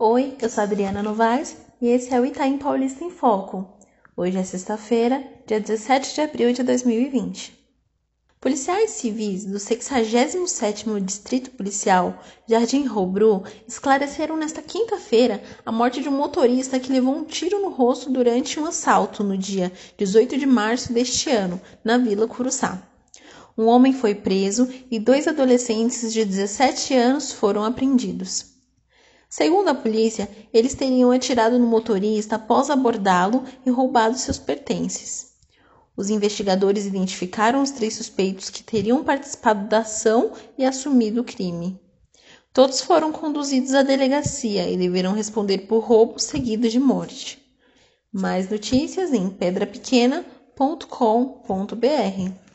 Oi, eu sou Adriana Novaes e esse é o Itaim Paulista em Foco. Hoje é sexta-feira, dia 17 de abril de 2020. Policiais civis do 67º Distrito Policial Jardim Robru esclareceram nesta quinta-feira a morte de um motorista que levou um tiro no rosto durante um assalto no dia 18 de março deste ano, na Vila Curuçá. Um homem foi preso e dois adolescentes de 17 anos foram apreendidos. Segundo a polícia, eles teriam atirado no motorista após abordá-lo e roubado seus pertences. Os investigadores identificaram os três suspeitos que teriam participado da ação e assumido o crime. Todos foram conduzidos à delegacia e deverão responder por roubo seguido de morte. Mais notícias em pedrapequena.com.br.